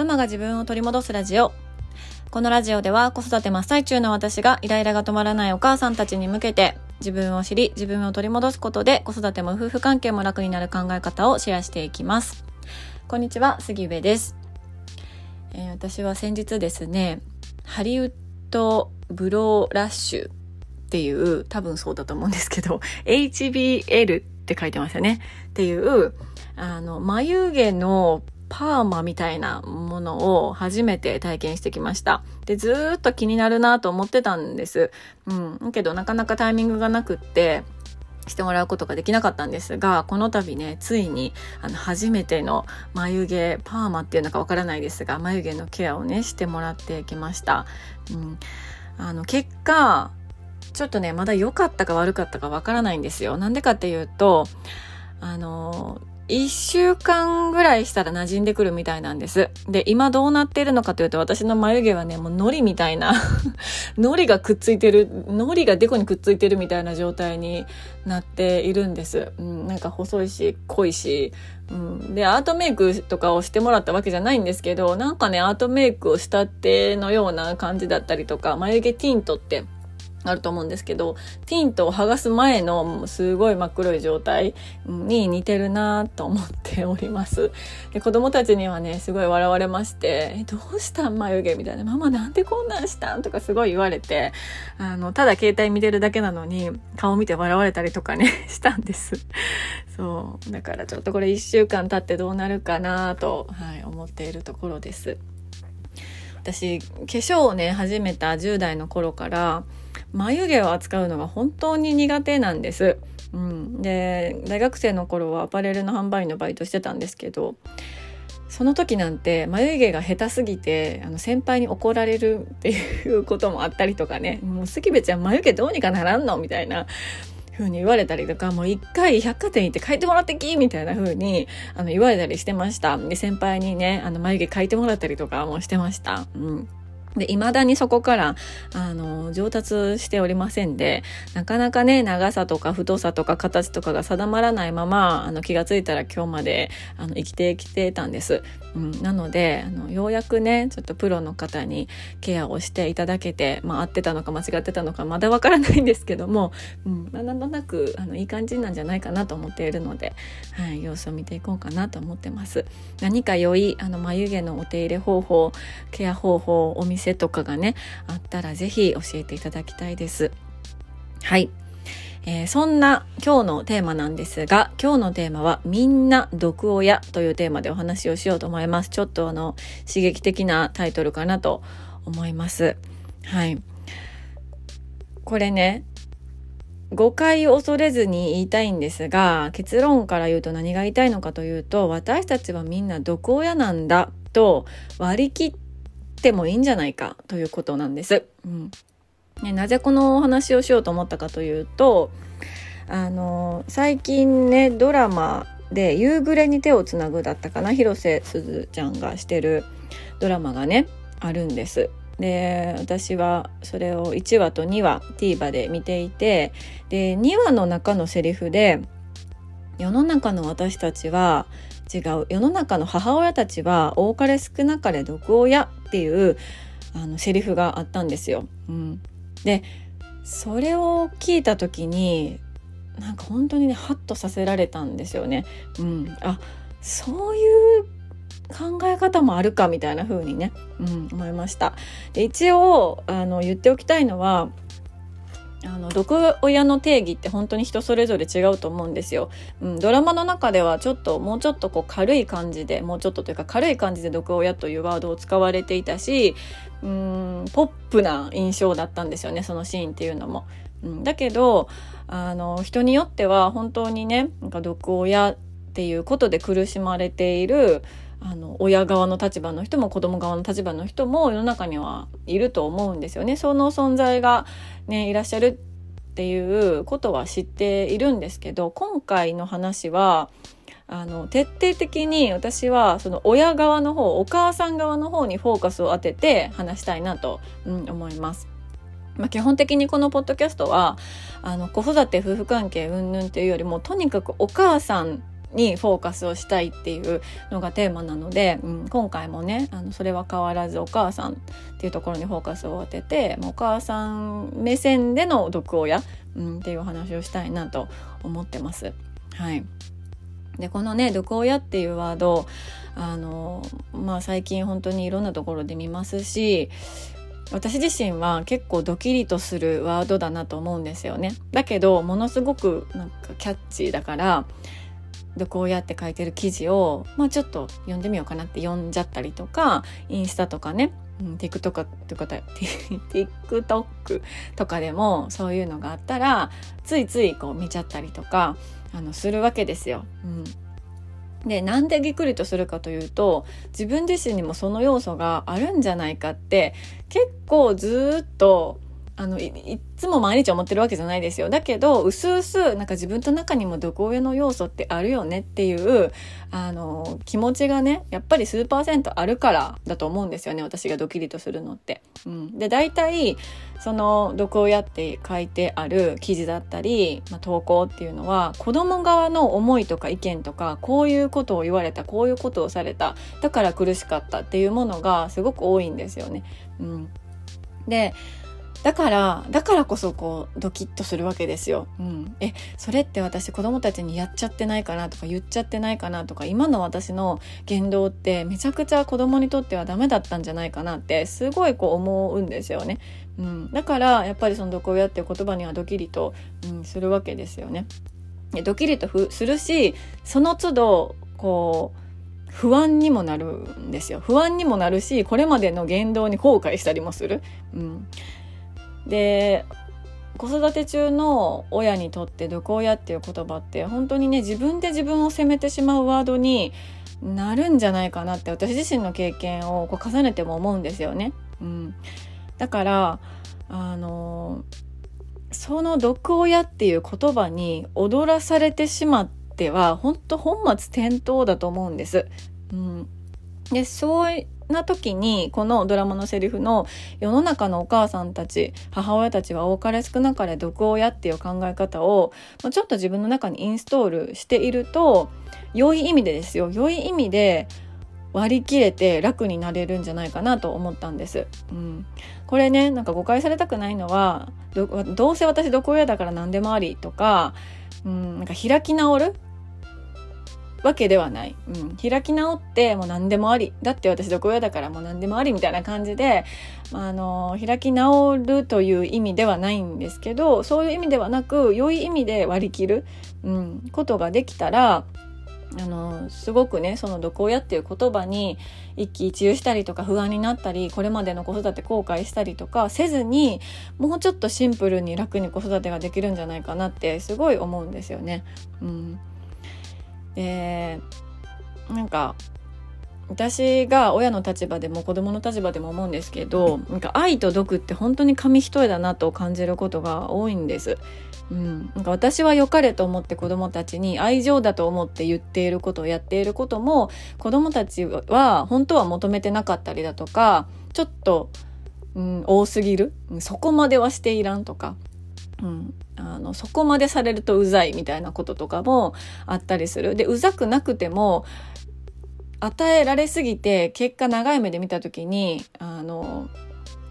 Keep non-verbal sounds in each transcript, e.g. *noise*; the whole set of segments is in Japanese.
ママが自分を取り戻すラジオ。このラジオでは子育て真っ最中の私がイライラが止まらないお母さんたちに向けて自分を知り自分を取り戻すことで子育ても夫婦関係も楽になる考え方をシェアしていきます。こんにちは、杉部です。えー、私は先日ですね、ハリウッドブローラッシュっていう多分そうだと思うんですけど HBL って書いてますよねっていうあの眉毛のパーマみたいなものを初めて体験してきました。で、ずっと気になるなと思ってたんです。うん。けどなかなかタイミングがなくって、してもらうことができなかったんですが、この度ね、ついに、あの、初めての眉毛、パーマっていうのかわからないですが、眉毛のケアをね、してもらってきました。うん。あの、結果、ちょっとね、まだ良かったか悪かったかわからないんですよ。なんでかっていうと、あの、一週間ぐらいしたら馴染んでくるみたいなんです。で、今どうなってるのかというと、私の眉毛はね、もう海苔みたいな *laughs* 海苔がくっついてる、海苔がデコにくっついてるみたいな状態になっているんです。うん、なんか細いし、濃いし、うん、で、アートメイクとかをしてもらったわけじゃないんですけど、なんかね、アートメイクをしたってのような感じだったりとか、眉毛ティントって、あると思うんですけど、ティントを剥がす前のすごい真っ黒い状態に似てるなと思っております。で、子供たちにはね、すごい笑われまして、え、どうしたん眉毛みたいな。ママなんでこんなんしたんとかすごい言われて、あの、ただ携帯見てるだけなのに、顔見て笑われたりとかね、*laughs* したんです。そう。だからちょっとこれ一週間経ってどうなるかなと、はい、思っているところです。私、化粧をね、始めた10代の頃から、眉毛を扱うのが本当に苦手なんです。うん、で大学生の頃はアパレルの販売員のバイトしてたんですけどその時なんて眉毛が下手すぎてあの先輩に怒られるっていうこともあったりとかねもう杉部ちゃん眉毛どうにかならんのみたいな風に言われたりとかもう一回百貨店行って描いてもらってきみたいな風にあの言われたりしてましたで先輩にねあの眉毛描いてもらったりとかもしてました。うんで、未だにそこから、あの、上達しておりませんで、なかなかね、長さとか太さとか形とかが定まらないまま、あの、気がついたら今日まで、あの、生きてきてたんです。うん、なので、あの、ようやくね、ちょっとプロの方にケアをしていただけて、まあ、合ってたのか間違ってたのかまだわからないんですけども、うん、まあ、なんとなく、あの、いい感じなんじゃないかなと思っているので、はい、様子を見ていこうかなと思ってます。何か良い、あの、眉毛のお手入れ方法、ケア方法、お店店とかがねあったら是非教えていただきたいです。はい。えー、そんな今日のテーマなんですが、今日のテーマはみんな毒親というテーマでお話をしようと思います。ちょっとあの刺激的なタイトルかなと思います。はい。これね、誤解を恐れずに言いたいんですが、結論から言うと何が言いたいのかというと、私たちはみんな毒親なんだと割り切っってもいいんじゃないかということなんです。うんね、なぜこのお話をしようと思ったかというとあの最近ねドラマで「夕暮れに手をつなぐ」だったかな広瀬すずちゃんがしてるドラマがねあるんです。で私はそれを1話と2話 TVer で見ていてで2話の中のセリフで世の中の私たちは違う世の中の母親たちは多かれ少なかれ毒親っていうあのセリフがあったんですよ。うん、でそれを聞いた時になんか本当にねハッとさせられたんですよね。うん、あそういう考え方もあるかみたいな風にね、うん、思いました。で一応あの言っておきたいのはあの毒親の定義って本当に人それぞれ違うと思うんですよ、うん、ドラマの中ではちょっともうちょっとこう軽い感じでもうちょっとというか軽い感じで毒親というワードを使われていたしうんポップな印象だったんですよねそのシーンっていうのも。うん、だけどあの人によっては本当にねなんか毒親っていうことで苦しまれているあの親側の立場の人も子供側の立場の人も世の中にはいると思うんですよね。その存在が、ね、いらっしゃるっていうことは知っているんですけど今回の話はあの徹底的に私はその親側の方お母さん側の方にフォーカスを当てて話したいなと、うん、思います。まあ、基本的にこのポッドキャストはあの子育て夫婦関係うんぬんっていうよりもとにかくお母さんにフォーカスをしたいっていうのがテーマなので、うん、今回もねあのそれは変わらずお母さんっていうところにフォーカスを当ててお母さん目線での毒親、うん、っていうお話をしたいなと思ってます。はいでこのね「毒親」っていうワードあのまあ最近本当にいろんなところで見ますし私自身は結構ドキリとするワードだなと思うんですよね。だけどものすごくなんかキャッチーだからでこうやって書いてる記事を、まあ、ちょっと読んでみようかなって読んじゃったりとかインスタとかね、うん、TikTok とか *laughs* TikTok とかでもそういうのがあったらついついこう見ちゃったりとかあのするわけですよ。うんでなんでぎっくりとするかというと自分自身にもその要素があるんじゃないかって結構ずっとあのいつも毎日思ってるわけじゃないですよだけどうすうすなんか自分と中にも毒親の要素ってあるよねっていうあの気持ちがねやっぱり数パーセントあるからだと思うんですよね私がドキリとするのって。うん、で大体その毒親って書いてある記事だったり、まあ、投稿っていうのは子供側の思いとか意見とかこういうことを言われたこういうことをされただから苦しかったっていうものがすごく多いんですよね。うん、でだからだからこそこうドキッとするわけですよ。うん、えそれって私子供たちにやっちゃってないかなとか言っちゃってないかなとか今の私の言動ってめちゃくちゃ子供にとってはダメだったんじゃないかなってすごいこう思うんですよね。うん、だからやっぱりその「毒親」っていう言葉にはドキリと、うん、するわけですよね。でドキリとするしその都度こう不安にもなるんですよ不安にもなるしこれまでの言動に後悔したりもする。うんで子育て中の親にとって毒親っていう言葉って本当にね自分で自分を責めてしまうワードになるんじゃないかなって私自身の経験をこう重ねても思うんですよね。うん、だからあのその毒親っていう言葉に踊らされてしまっては本当本末転倒だと思うんです。うん、でそうな時にこのドラマのセリフの世の中のお母さんたち母親たちは多かれ少なかれ毒親っていう考え方をちょっと自分の中にインストールしていると良い意味でですよ良い意味で割り切れて楽になれるんじゃないかなと思ったんです。うん、これねなんか誤解されたくないのはどうせ私毒親だから何でもありとか,、うん、なんか開き直るわけではない。うん、開き直ってもう何でもあり。だって私毒親だからもう何でもありみたいな感じで、まあ、あの、開き直るという意味ではないんですけど、そういう意味ではなく、良い意味で割り切る、うん、ことができたら、あのすごくねその毒親っていう言葉に一喜一憂したりとか不安になったりこれまでの子育て後悔したりとかせずにもうちょっとシンプルに楽に子育てができるんじゃないかなってすごい思うんですよね。うん、でなんか私が親の立場でも子供の立場でも思うんですけどなんか愛と毒って本当に紙一重だなと感じることが多いんです。うん、なんか私は良かれと思って子供たちに愛情だと思って言っていることをやっていることも子供たちは本当は求めてなかったりだとかちょっと、うん、多すぎる？そこまではしていらんとか。うん、あのそこまでされるとうざいみたいなこととかもあったりする。でうざくなくても与えられすぎて結果長い目で見た時にあの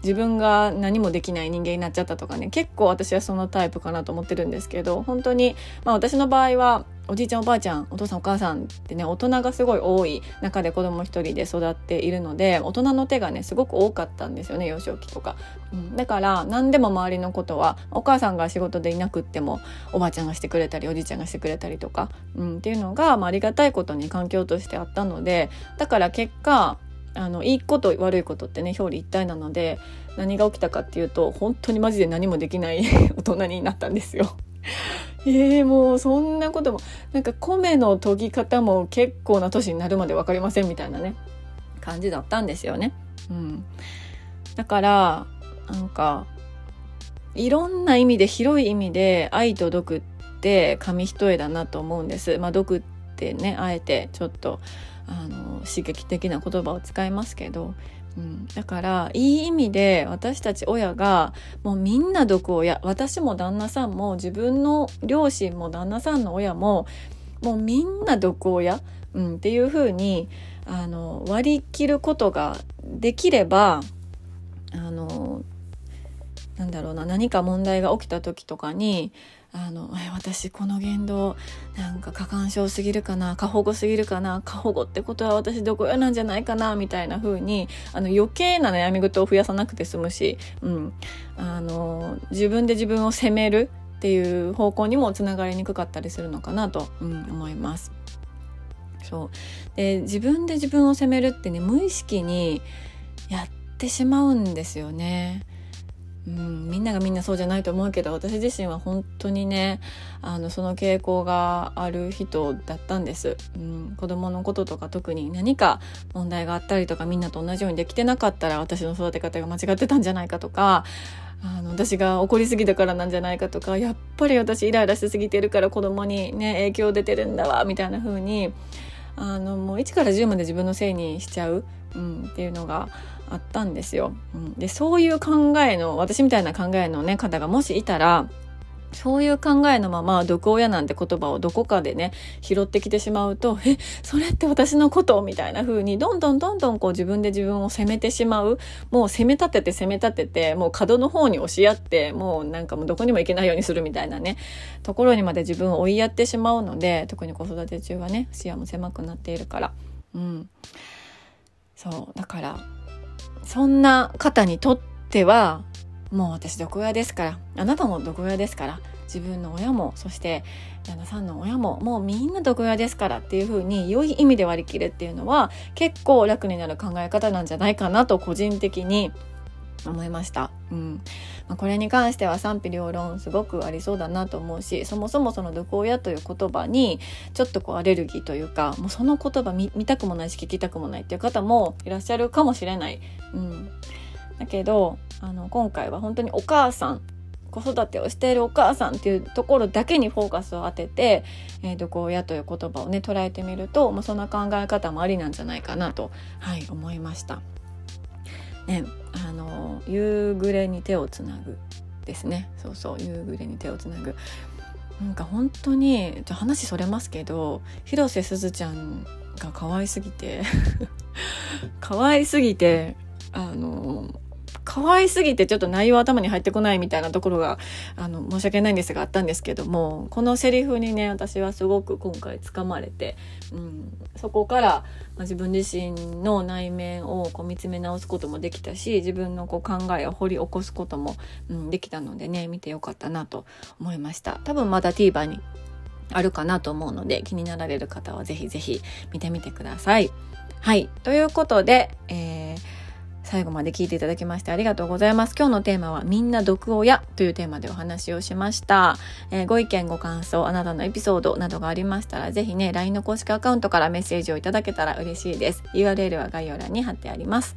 自分が何もできない人間になっちゃったとかね結構私はそのタイプかなと思ってるんですけど本当に、まあ、私の場合はおじいちゃんおばあちゃんお父さんお母さんってね大人がすごい多い中で子供一人で育っているので大人の手がねすごく多かったんですよね幼少期とか、うん、だから何でも周りのことはお母さんが仕事でいなくってもおばあちゃんがしてくれたりおじいちゃんがしてくれたりとか、うん、っていうのが、まあ、ありがたいことに環境としてあったのでだから結果あのいいこと悪いことってね表裏一体なので何が起きたかっていうと本当にマジで何もできない *laughs* 大人になったんですよ。*laughs* えー、もうそんなこともなんか米の研ぎ方も結構な年になるまで分かりませんみたいなね感じだったんですよね。うん、だからなんかいろんな意味で広い意味で愛と毒って紙一重だなと思うんです。まあ、毒ってねあえてちょっとあの刺激的な言葉を使いますけど、うん、だからいい意味で私たち親がもうみんな毒親私も旦那さんも自分の両親も旦那さんの親ももうみんな毒親、うん、っていう風にあの割り切ることができればあのなんだろうな何か問題が起きた時とかにあの私この言動なんか過干渉すぎるかな過保護すぎるかな過保護ってことは私どこやなんじゃないかなみたいな風にあの余計な悩み事を増やさなくて済むし、うん、あの自分で自分を責めるっていう方向にもつながりにくかったりするのかなと、うん、思います。そうで自分で自分を責めるってね無意識にやってしまうんですよね。うん、みんながみんなそうじゃないと思うけど私自身は本当にねあのその傾向がある人だったんです、うん、子供のこととか特に何か問題があったりとかみんなと同じようにできてなかったら私の育て方が間違ってたんじゃないかとかあの私が怒りすぎたからなんじゃないかとかやっぱり私イライラしすぎてるから子供にね影響出てるんだわみたいな風にあのもう1から10まで自分のせいにしちゃう、うん、っていうのがあったんですよ。うん、でそういう考えの私みたいな考えの、ね、方がもしいたらそういう考えのまま毒親なんて言葉をどこかでね拾ってきてしまうとえそれって私のこと？みたいな風にどんどんどんどんこう自分で自分を責めてしまう。もう責め立てて責め立ててもう角の方に押し合ってもうなんかもうどこにも行けないようにするみたいなねところにまで自分を追いやってしまうので特に子育て中はね視野も狭くなっているから。うん。そうだからそんな方にとってはもう私毒親ですからあなたも毒親ですから自分の親もそして旦那さんの親ももうみんな毒親ですからっていう風に良い意味で割り切るっていうのは結構楽になる考え方なんじゃないかなと個人的に思いました。うんまあ、これに関しては賛否両論すごくありそうだなと思うしそもそもその毒親という言葉にちょっとこうアレルギーというかもうその言葉見たくもないし聞きたくもないっていう方もいらっしゃるかもしれない。うん、だけどあの今回は本当にお母さん子育てをしているお母さんっていうところだけにフォーカスを当てて、えー、毒親という言葉をね捉えてみると、まあ、そんな考え方もありなんじゃないかなと、はい、思いました。ね、あの夕暮れに手をつなぐですねそうそう夕暮れに手をつなぐなんか本当に話それますけど広瀬すずちゃんが可愛すぎて *laughs* 可愛すぎてあの可愛すぎてちょっと内容頭に入ってこないみたいなところがあの申し訳ないんですがあったんですけどもこのセリフにね私はすごく今回つかまれて、うん、そこから、ま、自分自身の内面をこう見つめ直すこともできたし自分のこう考えを掘り起こすことも、うん、できたのでね見てよかったなと思いました多分まだ TVer にあるかなと思うので気になられる方はぜひぜひ見てみてください。はいということで、えー最後まで聞いていただきましてありがとうございます。今日のテーマはみんな毒親というテーマでお話をしました。えー、ご意見ご感想、あなたのエピソードなどがありましたら、ぜひね、LINE の公式アカウントからメッセージをいただけたら嬉しいです。URL は概要欄に貼ってあります。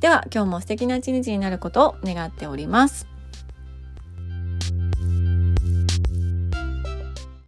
では、今日も素敵な一日になることを願っております。